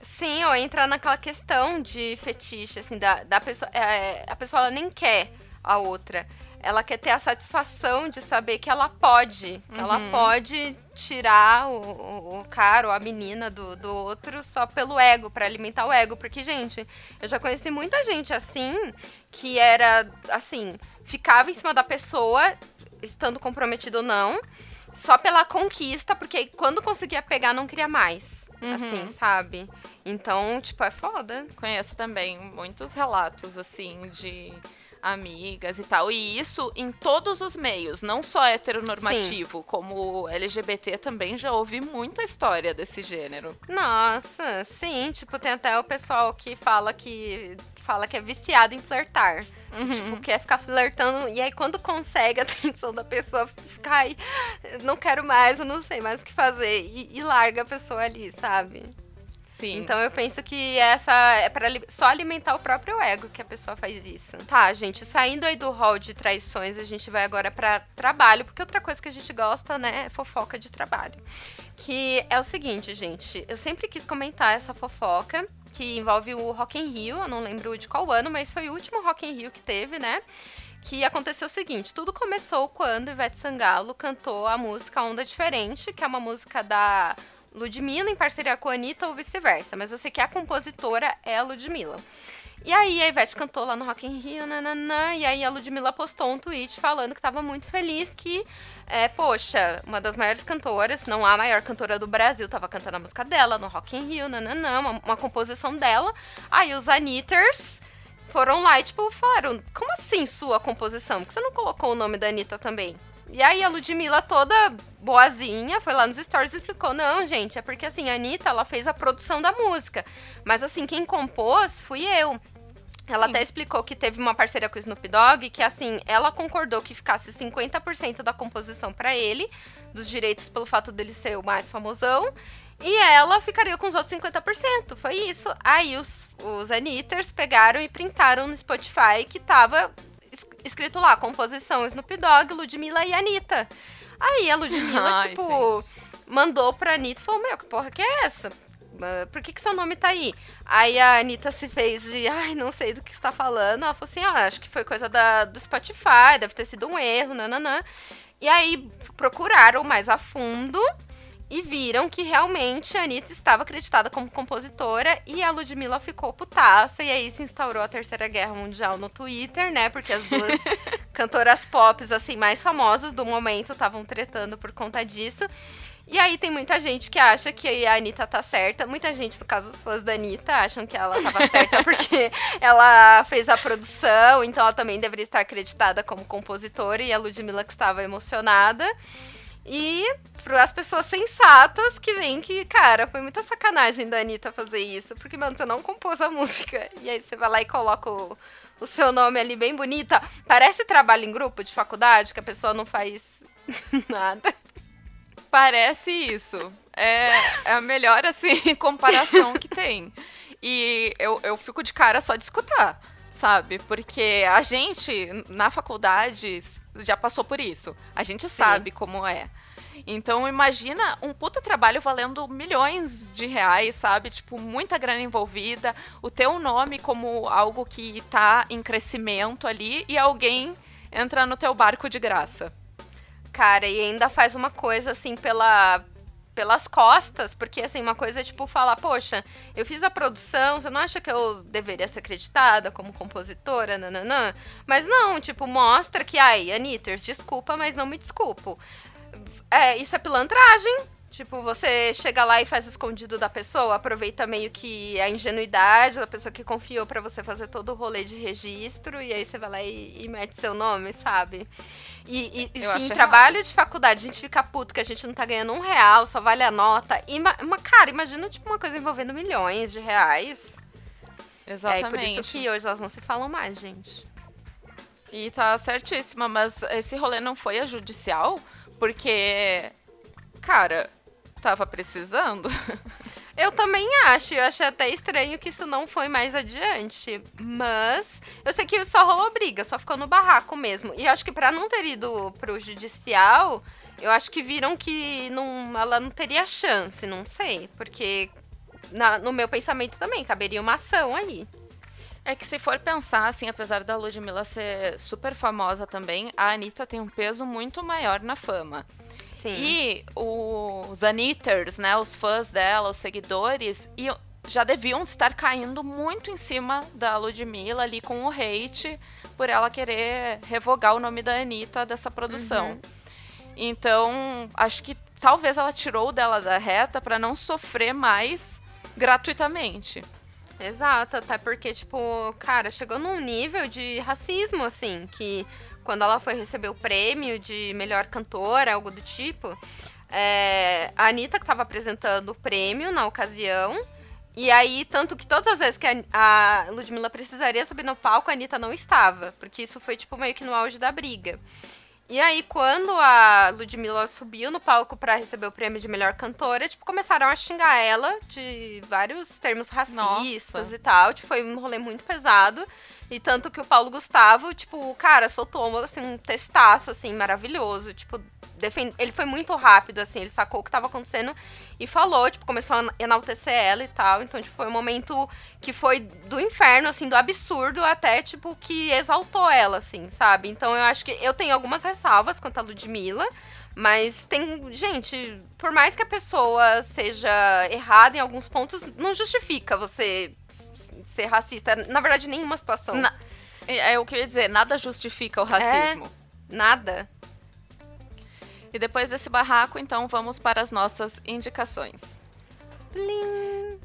Sim, ou entrar naquela questão de fetiche, assim, da, da pessoa. é, a pessoa ela nem quer a outra. Ela quer ter a satisfação de saber que ela pode. Que ela Uhum. pode tirar o, o, o cara ou a menina do, do outro só pelo ego, pra alimentar o ego. Porque, gente, eu já conheci muita gente assim, que era, assim, ficava em cima da pessoa, estando comprometido ou não, só pela conquista, porque quando conseguia pegar, não queria mais. Uhum. Assim, sabe? Então, tipo, é foda. Conheço também muitos relatos, assim, de amigas e tal. E isso em todos os meios, não só heteronormativo, como LGBT também já ouvi muita história desse gênero. Nossa, sim, tipo, tem até o pessoal que fala que fala que é viciado em flertar. Uhum. Tipo, quer ficar flertando e aí quando consegue a atenção da pessoa, fica, ai, não quero mais, eu não sei mais o que fazer. E, e larga a pessoa ali, sabe? Sim. Então eu penso que essa é para só alimentar o próprio ego que a pessoa faz isso. Tá, gente, saindo aí do hall de traições, a gente vai agora pra trabalho, porque outra coisa que a gente gosta, né, é fofoca de trabalho. Que é o seguinte, gente, eu sempre quis comentar essa fofoca que envolve o Rock in Rio, eu não lembro de qual ano, mas foi o último Rock in Rio que teve, né? Que aconteceu o seguinte, tudo começou quando Ivete Sangalo cantou a música Onda Diferente, que é uma música da Ludmilla em parceria com a Anitta ou vice-versa, mas eu sei que a compositora é a Ludmilla. E aí a Ivete cantou lá no Rock in Rio, nananã, e aí a Ludmilla postou um tweet falando que tava muito feliz que, é, poxa, uma das maiores cantoras, não a maior cantora do Brasil, tava cantando a música dela no Rock in Rio, nananã, uma, uma composição dela. Aí os Anitters foram lá e, tipo, falaram, como assim sua composição? Por que você não colocou o nome da Anitta também? E aí a Ludmilla toda boazinha foi lá nos stories e explicou, não, gente, é porque assim, a Anitta, ela fez a produção da música, mas assim, quem compôs fui eu. Ela Sim. até explicou que teve uma parceria com o Snoop Dogg, que assim, ela concordou que ficasse 50% da composição pra ele, dos direitos pelo fato dele ser o mais famosão, e ela ficaria com os outros 50%. Foi isso. Aí os, os Anitters pegaram e printaram no Spotify que tava escrito lá, composição Snoop Dogg, Ludmilla e Anitta. Aí a Ludmilla, Ai, tipo, gente. mandou pra Anitta e falou, meu, que porra que é essa? Ah, Por que, que seu nome tá aí? Aí a Anitta se fez de, ai, não sei do que está falando. Ela falou assim, ah, acho que foi coisa da, do Spotify, deve ter sido um erro, nananã. E aí procuraram mais a fundo e viram que realmente a Anitta estava acreditada como compositora e a Ludmilla ficou putaça e aí se instaurou a Terceira Guerra Mundial no Twitter, né? Porque as duas cantoras pop assim mais famosas do momento estavam tretando por conta disso. E aí tem muita gente que acha que a Anitta tá certa. Muita gente, no caso os fãs da Anitta, acham que ela tava certa porque ela fez a produção, então ela também deveria estar acreditada como compositora e a Ludmilla que estava emocionada. E para as pessoas sensatas que veem que, cara, foi muita sacanagem da Anitta fazer isso. Porque, mano, você não compôs a música. E aí você vai lá e coloca o, o seu nome ali bem bonita. Parece trabalho em grupo de faculdade, que a pessoa não faz nada. Parece isso. É, é a melhor, assim, comparação que tem. E eu, eu fico de cara só de escutar, sabe? Porque a gente, na faculdade, já passou por isso. A gente Sim. sabe como é. Então imagina um puta trabalho valendo milhões de reais, sabe? Tipo, muita grana envolvida, o teu nome como algo que tá em crescimento ali e alguém entra no teu barco de graça. Cara, e ainda faz uma coisa assim pela pelas costas, porque assim, uma coisa é tipo falar, poxa, eu fiz a produção, você não acha que eu deveria ser acreditada como compositora, nananã? Mas não, tipo, mostra que, ai, Anitters, desculpa, mas não me desculpo. É, isso é pilantragem, Tipo, você chega lá e faz escondido da pessoa, aproveita meio que a ingenuidade da pessoa que confiou para você fazer todo o rolê de registro, e aí você vai lá e, e mete seu nome, sabe? E, e, e sim, trabalho errado. de faculdade, a gente fica puto que a gente não tá ganhando um real, só vale a nota. E, uma, cara, imagina, tipo, uma coisa envolvendo milhões de reais. Exatamente. É, por isso que hoje elas não se falam mais, gente. E tá certíssima, mas esse rolê não foi a judicial? Porque, cara, tava precisando. Eu também acho, eu achei até estranho que isso não foi mais adiante. Mas eu sei que só rolou briga, só ficou no barraco mesmo. E acho que para não ter ido pro judicial, eu acho que viram que não, ela não teria chance, não sei. Porque na, no meu pensamento também caberia uma ação aí. É que se for pensar, assim, apesar da Ludmilla ser super famosa também, a Anitta tem um peso muito maior na fama. Sim. E os Anitters, né, os fãs dela, os seguidores, já deviam estar caindo muito em cima da Ludmilla ali com o hate por ela querer revogar o nome da Anitta dessa produção. Uhum. Então, acho que talvez ela tirou dela da reta para não sofrer mais gratuitamente. Exato, até porque, tipo, cara, chegou num nível de racismo, assim, que quando ela foi receber o prêmio de melhor cantora, algo do tipo, é, a Anitta que estava apresentando o prêmio na ocasião. E aí, tanto que todas as vezes que a, a Ludmilla precisaria subir no palco, a Anitta não estava. Porque isso foi, tipo, meio que no auge da briga. E aí, quando a Ludmilla subiu no palco para receber o prêmio de melhor cantora, tipo, começaram a xingar ela de vários termos racistas Nossa. e tal. Tipo, foi um rolê muito pesado. E tanto que o Paulo Gustavo, tipo, cara, soltou assim, um testaço, assim, maravilhoso. Tipo, defend... ele foi muito rápido, assim, ele sacou o que tava acontecendo e falou, tipo, começou a enaltecer ela e tal. Então, tipo, foi um momento que foi do inferno, assim, do absurdo até, tipo, que exaltou ela, assim, sabe? Então, eu acho que eu tenho algumas ressalvas quanto a Ludmilla. Mas tem. Gente, por mais que a pessoa seja errada em alguns pontos, não justifica você ser racista. Na verdade, nenhuma situação. Na, é, é o que eu ia dizer, nada justifica o racismo. É, nada. E depois desse barraco, então, vamos para as nossas indicações. Plim.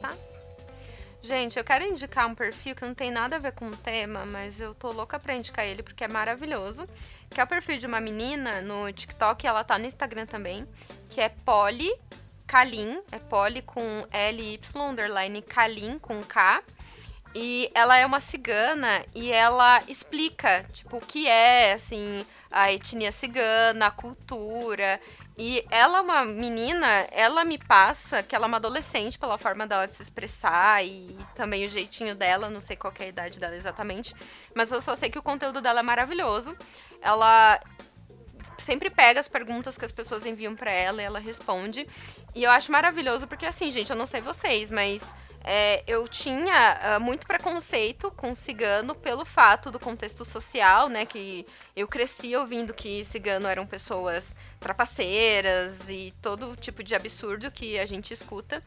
Tá? Gente, eu quero indicar um perfil que não tem nada a ver com o tema, mas eu tô louca pra indicar ele porque é maravilhoso. Que é o perfil de uma menina no TikTok, ela tá no Instagram também, que é Polly Kalin, é Polly com L-Y, underline Kalin com K. E ela é uma cigana e ela explica, tipo, o que é, assim, a etnia cigana, a cultura. E ela é uma menina, ela me passa que ela é uma adolescente pela forma dela de se expressar e também o jeitinho dela, não sei qual é a idade dela exatamente, mas eu só sei que o conteúdo dela é maravilhoso. Ela sempre pega as perguntas que as pessoas enviam para ela e ela responde. E eu acho maravilhoso porque, assim, gente, eu não sei vocês, mas é, eu tinha uh, muito preconceito com cigano pelo fato do contexto social, né? Que eu cresci ouvindo que cigano eram pessoas trapaceiras e todo tipo de absurdo que a gente escuta.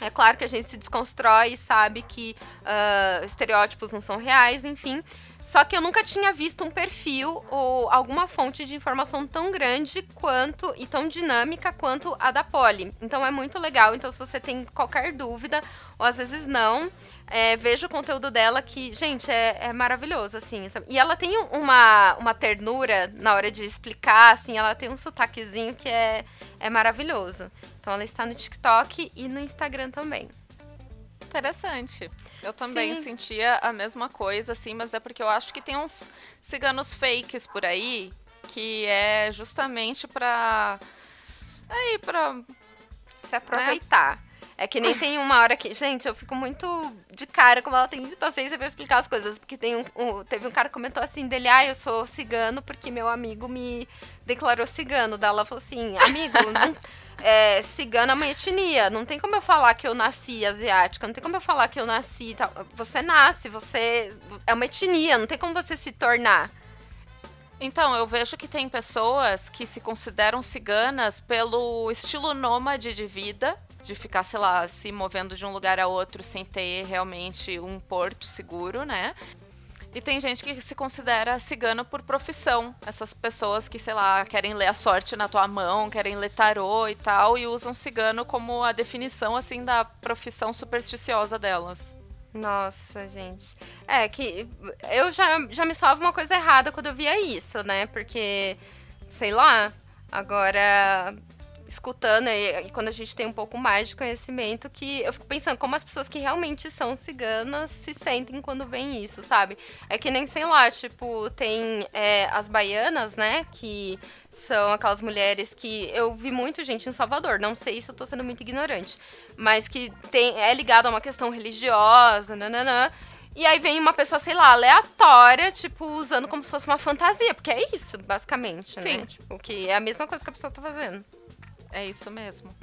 É claro que a gente se desconstrói e sabe que uh, estereótipos não são reais, enfim. Só que eu nunca tinha visto um perfil ou alguma fonte de informação tão grande quanto e tão dinâmica quanto a da Polly. Então é muito legal. Então, se você tem qualquer dúvida, ou às vezes não, é, veja o conteúdo dela que, gente, é, é maravilhoso, assim. E ela tem uma, uma ternura na hora de explicar, assim, ela tem um sotaquezinho que é, é maravilhoso. Então ela está no TikTok e no Instagram também. Interessante. Eu também Sim. sentia a mesma coisa, assim, mas é porque eu acho que tem uns ciganos fakes por aí que é justamente pra. Aí, pra. Se aproveitar. Né? É que nem tem uma hora que. Gente, eu fico muito de cara como ela tem paciência pra explicar as coisas. Porque tem um, um, teve um cara que comentou assim dele, ah, eu sou cigano porque meu amigo me declarou cigano. Daí ela falou assim, amigo, não é, cigana é uma etnia. Não tem como eu falar que eu nasci asiática, não tem como eu falar que eu nasci. Tal. Você nasce, você. É uma etnia, não tem como você se tornar. Então, eu vejo que tem pessoas que se consideram ciganas pelo estilo nômade de vida, de ficar, sei lá, se movendo de um lugar a outro sem ter realmente um porto seguro, né? E tem gente que se considera cigano por profissão. Essas pessoas que, sei lá, querem ler a sorte na tua mão, querem ler tarô e tal, e usam cigano como a definição, assim, da profissão supersticiosa delas. Nossa, gente. É que eu já, já me salvo uma coisa errada quando eu via isso, né? Porque, sei lá, agora escutando e, e, quando a gente tem um pouco mais de conhecimento, que eu fico pensando como as pessoas que realmente são ciganas se sentem quando vem isso, sabe? É que nem, sei lá, tipo, tem é, as baianas, né? Que são aquelas mulheres que eu vi muito gente em Salvador, não sei se eu tô sendo muito ignorante, mas que tem, é ligado a uma questão religiosa, nananã. E aí vem uma pessoa, sei lá, aleatória, tipo, usando como se fosse uma fantasia, porque é isso, basicamente, né? Sim. né? Tipo, que é a mesma coisa que a pessoa tá fazendo. É isso mesmo.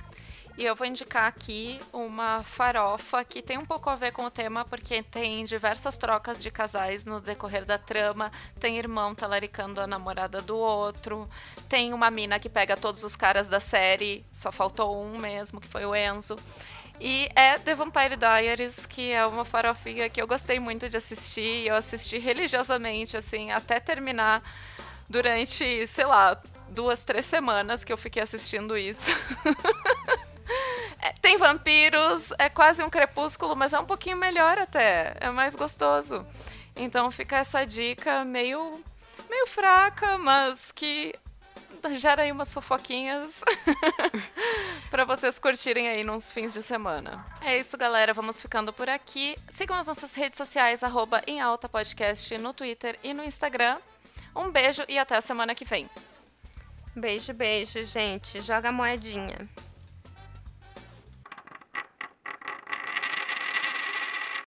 E eu vou indicar aqui uma farofa que tem um pouco a ver com o tema, porque tem diversas trocas de casais no decorrer da trama. Tem irmão talaricando a namorada do outro. Tem uma mina que pega todos os caras da série, só faltou um mesmo, que foi o Enzo. E é The Vampire Diaries, que é uma farofinha que eu gostei muito de assistir. Eu assisti religiosamente, assim, até terminar durante, sei lá, duas, três semanas que eu fiquei assistindo isso. é, tem vampiros, é quase um crepúsculo, mas é um pouquinho melhor até. É mais gostoso. Então fica essa dica meio, meio fraca, mas que gera aí umas fofoquinhas para vocês curtirem aí nos fins de semana. É isso, galera. Vamos ficando por aqui. Sigam as nossas redes sociais, arroba em alta podcast no Twitter e no Instagram. Um beijo e até a semana que vem. Beijo, beijo, gente. Joga a moedinha.